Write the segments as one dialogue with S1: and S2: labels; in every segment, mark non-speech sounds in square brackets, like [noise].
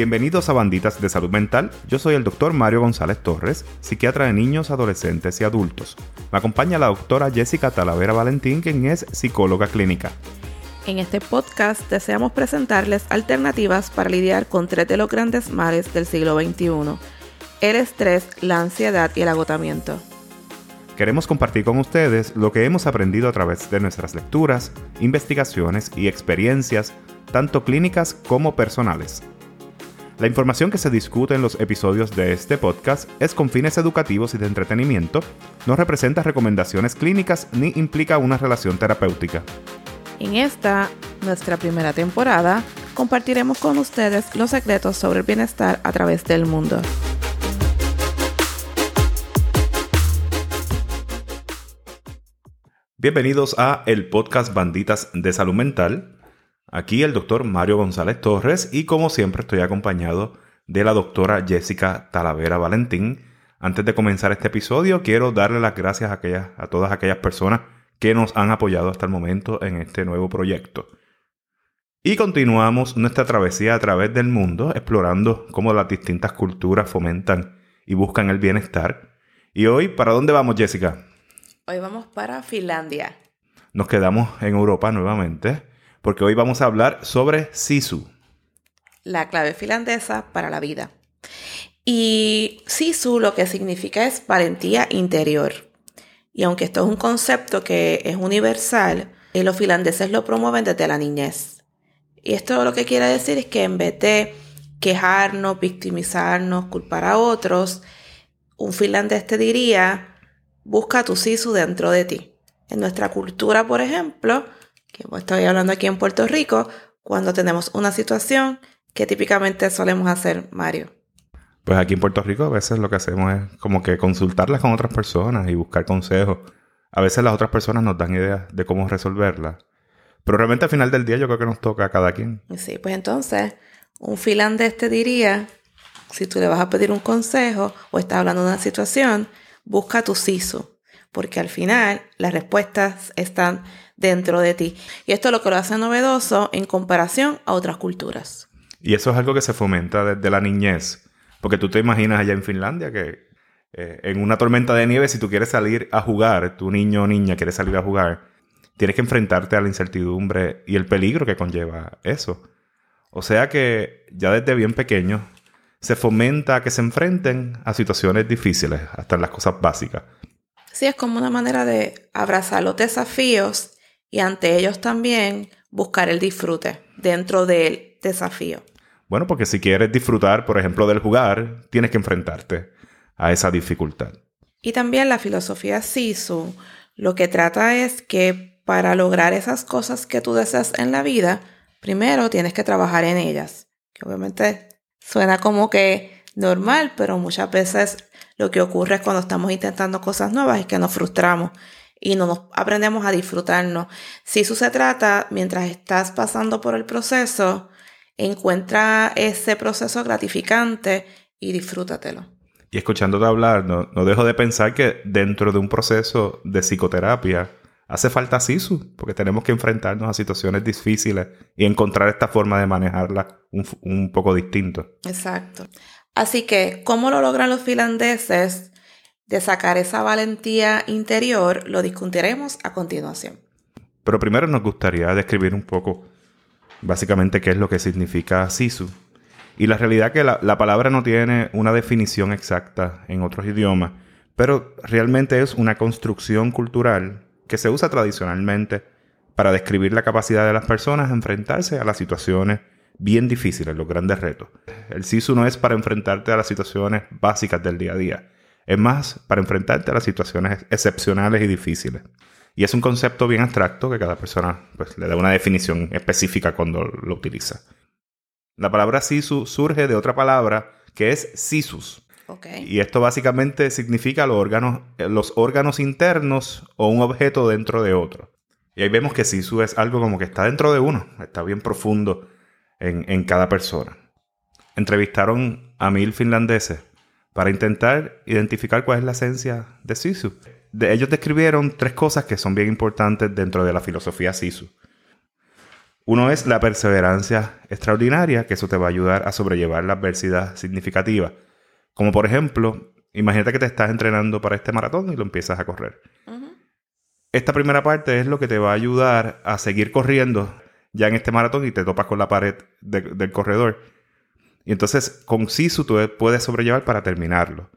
S1: Bienvenidos a Banditas de Salud Mental. Yo soy el doctor Mario González Torres, psiquiatra de niños, adolescentes y adultos. Me acompaña la doctora Jessica Talavera Valentín, quien es psicóloga clínica.
S2: En este podcast deseamos presentarles alternativas para lidiar con tres de los grandes males del siglo XXI, el estrés, la ansiedad y el agotamiento.
S1: Queremos compartir con ustedes lo que hemos aprendido a través de nuestras lecturas, investigaciones y experiencias, tanto clínicas como personales. La información que se discute en los episodios de este podcast es con fines educativos y de entretenimiento, no representa recomendaciones clínicas ni implica una relación terapéutica.
S2: En esta, nuestra primera temporada, compartiremos con ustedes los secretos sobre el bienestar a través del mundo.
S1: Bienvenidos a el podcast Banditas de Salud Mental. Aquí el doctor Mario González Torres y como siempre estoy acompañado de la doctora Jessica Talavera Valentín. Antes de comenzar este episodio quiero darle las gracias a, aquellas, a todas aquellas personas que nos han apoyado hasta el momento en este nuevo proyecto. Y continuamos nuestra travesía a través del mundo explorando cómo las distintas culturas fomentan y buscan el bienestar. Y hoy, ¿para dónde vamos Jessica?
S2: Hoy vamos para Finlandia.
S1: Nos quedamos en Europa nuevamente porque hoy vamos a hablar sobre Sisu.
S2: La clave finlandesa para la vida. Y Sisu lo que significa es valentía interior. Y aunque esto es un concepto que es universal, eh, los finlandeses lo promueven desde la niñez. Y esto lo que quiere decir es que en vez de quejarnos, victimizarnos, culpar a otros, un finlandés te diría, busca tu sisu dentro de ti. En nuestra cultura, por ejemplo, que estoy hablando aquí en Puerto Rico, cuando tenemos una situación que típicamente solemos hacer, Mario.
S1: Pues aquí en Puerto Rico a veces lo que hacemos es como que consultarlas con otras personas y buscar consejos. A veces las otras personas nos dan ideas de cómo resolverlas. Pero realmente al final del día yo creo que nos toca a cada quien.
S2: Sí, pues entonces un finlandés te diría, si tú le vas a pedir un consejo o estás hablando de una situación, busca tu siso, porque al final las respuestas están dentro de ti. Y esto es lo que lo hace novedoso en comparación a otras culturas.
S1: Y eso es algo que se fomenta desde la niñez, porque tú te imaginas allá en Finlandia que eh, en una tormenta de nieve, si tú quieres salir a jugar, tu niño o niña quiere salir a jugar, tienes que enfrentarte a la incertidumbre y el peligro que conlleva eso. O sea que ya desde bien pequeño se fomenta que se enfrenten a situaciones difíciles, hasta las cosas básicas.
S2: Sí, es como una manera de abrazar los desafíos y ante ellos también buscar el disfrute dentro del desafío.
S1: Bueno, porque si quieres disfrutar, por ejemplo, del jugar, tienes que enfrentarte a esa dificultad.
S2: Y también la filosofía Sisu lo que trata es que para lograr esas cosas que tú deseas en la vida, primero tienes que trabajar en ellas. Que obviamente Suena como que normal, pero muchas veces lo que ocurre cuando estamos intentando cosas nuevas es que nos frustramos y no nos aprendemos a disfrutarnos. Si eso se trata, mientras estás pasando por el proceso, encuentra ese proceso gratificante y disfrútatelo.
S1: Y escuchándote hablar, no, no dejo de pensar que dentro de un proceso de psicoterapia, hace falta SISU, porque tenemos que enfrentarnos a situaciones difíciles y encontrar esta forma de manejarla un, poco distinto.
S2: Exacto. Así que, ¿cómo lo logran los finlandeses de sacar esa valentía interior? Lo discutiremos a continuación.
S1: Pero primero nos gustaría describir un poco, básicamente, qué es lo que significa SISU. Y la realidad es que la, la palabra no tiene una definición exacta en otros idiomas, pero realmente es una construcción cultural que se usa tradicionalmente para describir la capacidad de las personas a enfrentarse a las situaciones bien difíciles, los grandes retos. El SISU no es para enfrentarte a las situaciones básicas del día a día, es más para enfrentarte a las situaciones excepcionales y difíciles. Y es un concepto bien abstracto que cada persona pues, le da una definición específica cuando lo utiliza. La palabra SISU surge de otra palabra que es SISUS, y esto básicamente significa los órganos, los órganos internos o un objeto dentro de otro. Y ahí vemos que Sisu es algo como que está dentro de uno, está bien profundo en, cada persona. Entrevistaron a mil finlandeses para intentar identificar cuál es la esencia de Sisu. ellos describieron tres cosas que son bien importantes dentro de la filosofía Sisu. Uno es la perseverancia extraordinaria, que eso te va a ayudar a sobrellevar la adversidad significativa. Como por ejemplo, imagínate que te estás entrenando para este maratón y lo empiezas a correr. Esta primera parte es lo que te va a ayudar a seguir corriendo ya en este maratón y te topas con la pared del corredor. Y entonces con SISU tú puedes sobrellevar para terminarlo.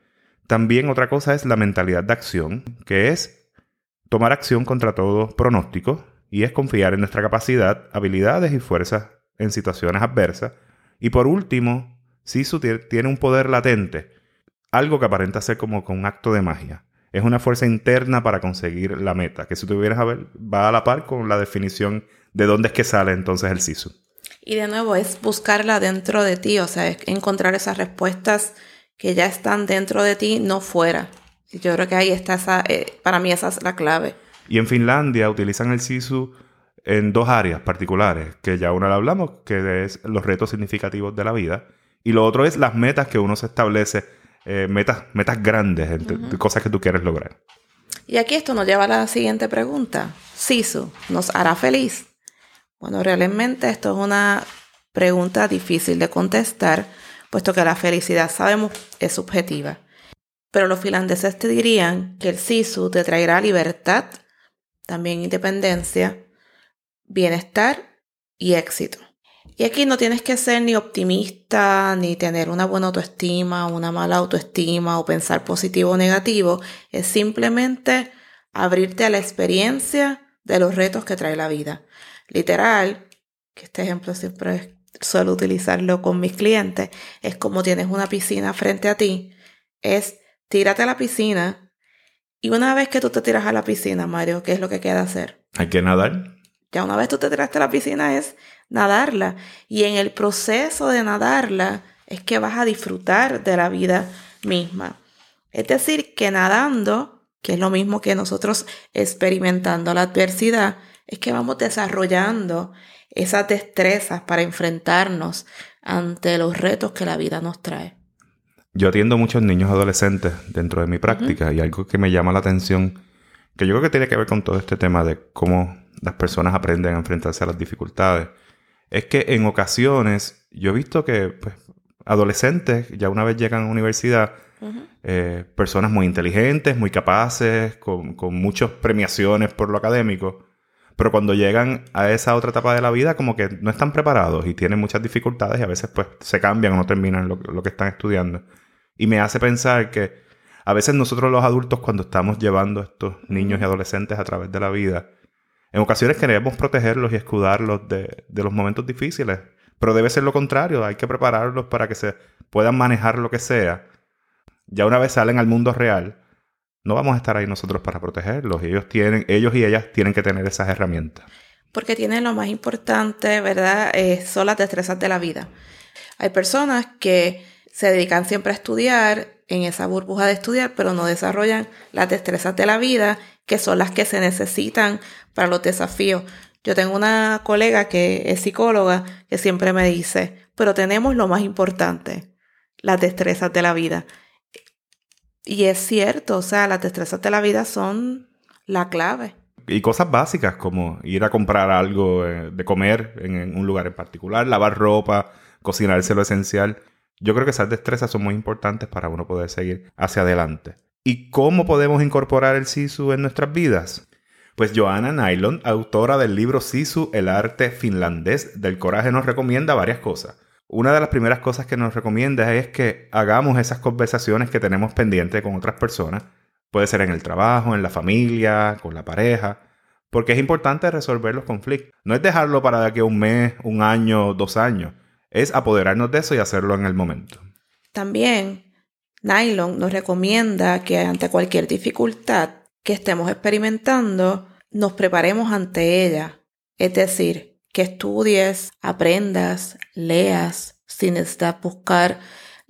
S1: También otra cosa es la mentalidad de acción, que es tomar acción contra todo pronóstico y es confiar en nuestra capacidad, habilidades y fuerzas en situaciones adversas. Y por último, Sisu tiene un poder latente, algo que aparenta ser como con un acto de magia. Es una fuerza interna para conseguir la meta, que si tuvieras a ver, va a la par con la definición de dónde es que sale entonces el Sisu.
S2: Y de nuevo, es buscarla dentro de ti, o sea, es encontrar esas respuestas que ya están dentro de ti, no fuera. Yo creo que ahí está esa, eh, para mí esa es la clave.
S1: Y en Finlandia utilizan el SISU en dos áreas particulares, que ya una la hablamos, que es los retos significativos de la vida, y lo otro es las metas que uno se establece, eh, metas, metas grandes, cosas que tú quieres lograr.
S2: Y aquí esto nos lleva a la siguiente pregunta. ¿SISU nos hará feliz? Bueno, realmente esto es una pregunta difícil de contestar, puesto que la felicidad, sabemos, es subjetiva. Pero los finlandeses te dirían que el SISU te traerá libertad, también independencia, bienestar y éxito. Y aquí no tienes que ser ni optimista, ni tener una buena autoestima, una mala autoestima o pensar positivo o negativo. Es simplemente abrirte a la experiencia de los retos que trae la vida. Literal, que este ejemplo siempre suelo utilizarlo con mis clientes, es como tienes una piscina frente a ti, es tírate a la piscina y una vez que tú te tiras a la piscina, Mario, ¿qué es lo que queda hacer?
S1: Hay que nadar.
S2: Ya una vez tú te tiraste a la piscina es nadarla. Y en el proceso de nadarla es que vas a disfrutar de la vida misma. Es decir, que nadando, que es lo mismo que nosotros experimentando la adversidad, es que vamos desarrollando esas destrezas para enfrentarnos ante los retos que la vida nos trae.
S1: Yo atiendo muchos niños adolescentes dentro de mi práctica y algo que me llama la atención, que yo creo que tiene que ver con todo este tema de cómo las personas aprenden a enfrentarse a las dificultades, es que en ocasiones yo he visto que pues, adolescentes ya una vez llegan a la universidad, eh, personas muy inteligentes, muy capaces, con, con muchas premiaciones por lo académico, pero cuando llegan a esa otra etapa de la vida como que no están preparados y tienen muchas dificultades y a veces pues se cambian o no terminan lo, lo que están estudiando. Y me hace pensar que a veces nosotros los adultos cuando estamos llevando a estos niños y adolescentes a través de la vida, en ocasiones queremos protegerlos y escudarlos de, de los momentos difíciles, pero debe ser lo contrario, hay que prepararlos para que se puedan manejar lo que sea. Ya una vez salen al mundo real, no vamos a estar ahí nosotros para protegerlos. Ellos tienen, ellos y ellas tienen que tener esas herramientas.
S2: Porque tienen lo más importante, ¿verdad? Eh, son las destrezas de la vida. Hay personas que se dedican siempre a estudiar, en esa burbuja de estudiar, pero no desarrollan las destrezas de la vida, que son las que se necesitan para los desafíos. Yo tengo una colega que es psicóloga que siempre me dice, pero tenemos lo más importante, las destrezas de la vida. Y es cierto, o sea, las destrezas de la vida son la clave.
S1: Y cosas básicas como ir a comprar algo eh, de comer en un lugar en particular, lavar ropa, cocinarse lo esencial. Yo creo que esas destrezas son muy importantes para uno poder seguir hacia adelante. ¿Y cómo podemos incorporar el Sisu en nuestras vidas? Pues Joanna Nylon, autora del libro Sisu, el arte finlandés del coraje, nos recomienda varias cosas una de las primeras cosas que nos recomienda es que hagamos esas conversaciones que tenemos pendientes con otras personas. Puede ser en el trabajo, en la familia, con la pareja, porque es importante resolver los conflictos. No es dejarlo para que un mes, un año, dos años. Es apoderarnos de eso y hacerlo en el momento.
S2: También, Nylon nos recomienda que ante cualquier dificultad que estemos experimentando, nos preparemos ante ella. Es decir, que estudies, aprendas, leas, sin necesitar buscar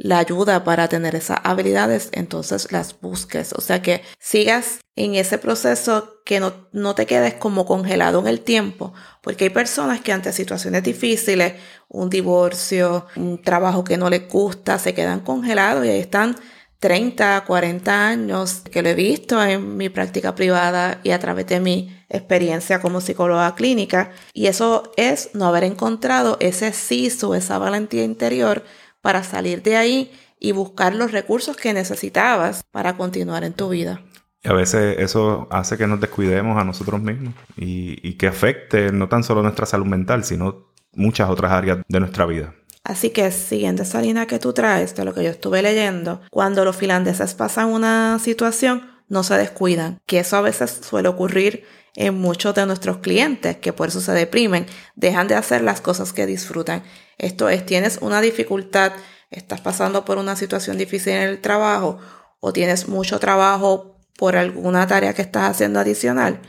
S2: la ayuda para tener esas habilidades, entonces las busques. O sea que sigas en ese proceso, que no, no, te quedes como congelado en el tiempo, porque hay personas que ante situaciones difíciles, un divorcio, un trabajo que no les gusta, se quedan congelados y ahí están 30, 40 años, que lo he visto en mi práctica privada y a través de mi experiencia como psicóloga clínica y eso es no haber encontrado ese sisu, esa valentía interior para salir de ahí y buscar los recursos que necesitabas para continuar en tu vida.
S1: Y a veces eso hace que nos descuidemos a nosotros mismos y, y que afecte no tan solo nuestra salud mental, sino muchas otras áreas de nuestra vida.
S2: Así que siguiendo esa línea que tú traes de lo que yo estuve leyendo, cuando los finlandeses pasan una situación, no se descuidan, que eso a veces suele ocurrir en muchos de nuestros clientes, que por eso se deprimen, dejan de hacer las cosas que disfrutan. Esto es, tienes una dificultad, estás pasando por una situación difícil en el trabajo o tienes mucho trabajo por alguna tarea que estás haciendo adicional,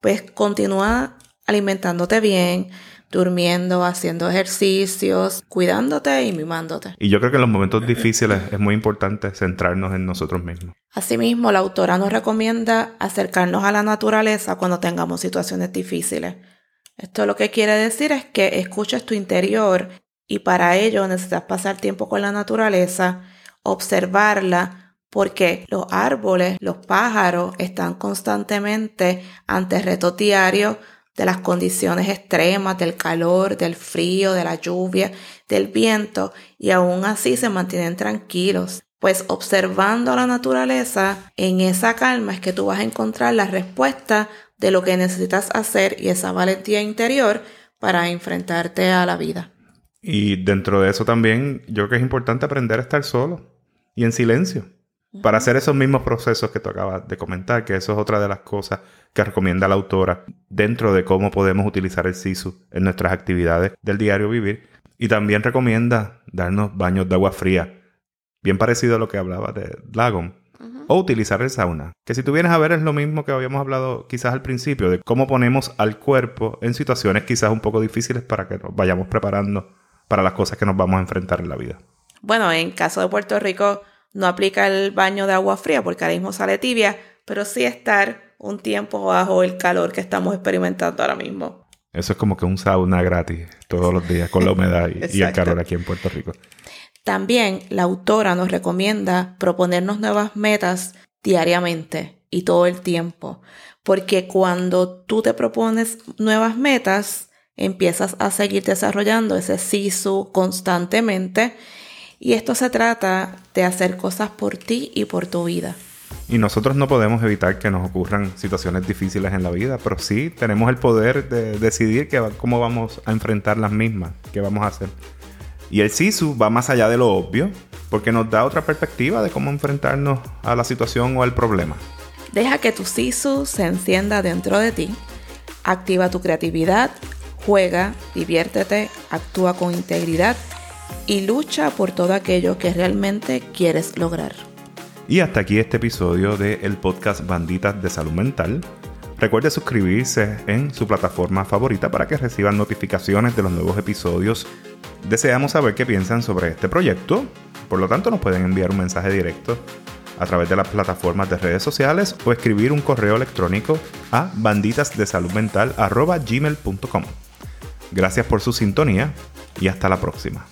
S2: pues continúa alimentándote bien, durmiendo, haciendo ejercicios, cuidándote y mimándote.
S1: Y yo creo que en los momentos difíciles es muy importante centrarnos en nosotros mismos.
S2: Asimismo, la autora nos recomienda acercarnos a la naturaleza cuando tengamos situaciones difíciles. Esto lo que quiere decir es que escuches tu interior y para ello necesitas pasar tiempo con la naturaleza, observarla, porque los árboles, los pájaros están constantemente ante retos diarios de las condiciones extremas, del calor, del frío, de la lluvia, del viento, y aún así se mantienen tranquilos. Pues observando la naturaleza, en esa calma es que tú vas a encontrar la respuesta de lo que necesitas hacer y esa valentía interior para enfrentarte a la vida.
S1: Y dentro de eso también yo creo que es importante aprender a estar solo y en silencio para hacer esos mismos procesos que tú acabas de comentar, que eso es otra de las cosas que recomienda la autora dentro de cómo podemos utilizar el SISU en nuestras actividades del diario vivir. Y también recomienda darnos baños de agua fría, bien parecido a lo que hablaba de Lagon. O utilizar el sauna, que si tú vienes a ver es lo mismo que habíamos hablado quizás al principio, de cómo ponemos al cuerpo en situaciones quizás un poco difíciles para que nos vayamos preparando para las cosas que nos vamos a enfrentar en la vida.
S2: Bueno, en caso de Puerto Rico, no aplica el baño de agua fría porque ahora mismo sale tibia, pero sí estar un tiempo bajo el calor que estamos experimentando ahora mismo.
S1: Eso es como que un sauna gratis todos los días con la humedad y, el [laughs] calor aquí en Puerto Rico.
S2: También la autora nos recomienda proponernos nuevas metas diariamente y todo el tiempo, porque cuando tú te propones nuevas metas, empiezas a seguir desarrollando ese SISU constantemente y esto se trata de hacer cosas por ti y por tu vida.
S1: Y nosotros no podemos evitar que nos ocurran situaciones difíciles en la vida, pero sí tenemos el poder de decidir cómo vamos a enfrentar las mismas, qué vamos a hacer. Y el SISU va más allá de lo obvio, porque nos da otra perspectiva de cómo enfrentarnos a la situación o al problema.
S2: Deja que tu SISU se encienda dentro de ti, activa tu creatividad, juega, diviértete, actúa con integridad y lucha por todo aquello que realmente quieres lograr.
S1: Y hasta aquí este episodio del podcast Banditas de Salud Mental. Recuerde suscribirse en su plataforma favorita para que reciban notificaciones de los nuevos episodios. Deseamos saber qué piensan sobre este proyecto, por lo tanto nos pueden enviar un mensaje directo a través de las plataformas de redes sociales o escribir un correo electrónico a banditasdesaludmental.gmail.com. Gracias por su sintonía y hasta la próxima.